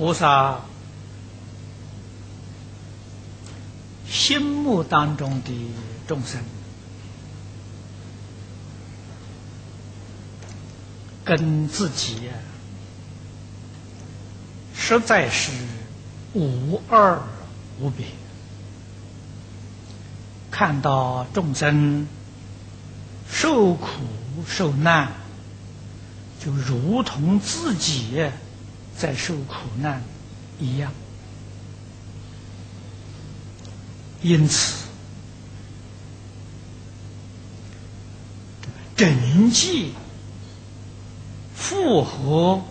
菩萨心目当中的众生，跟自己实在是无二无别。看到众生受苦受难，就如同自己在受苦难一样。因此，整计符合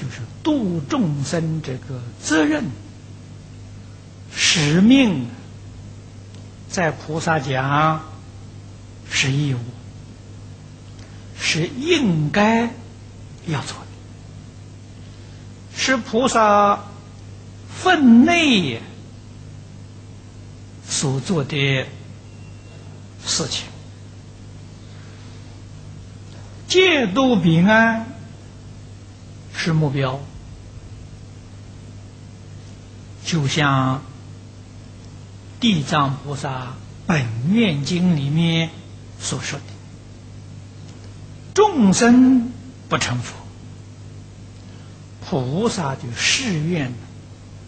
就是度众生这个责任使命，在菩萨讲是义务，是应该要做的，是菩萨分内。所做的事情，戒度平安是目标，就像《地藏菩萨本愿经》里面所说的：“众生不成佛，菩萨就誓愿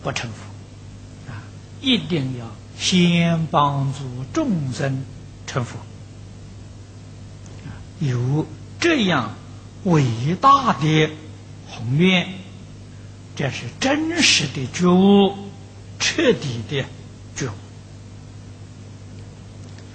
不成佛，啊，一定要。”先帮助众生成佛，有这样伟大的宏愿，这是真实的觉悟，彻底的觉悟。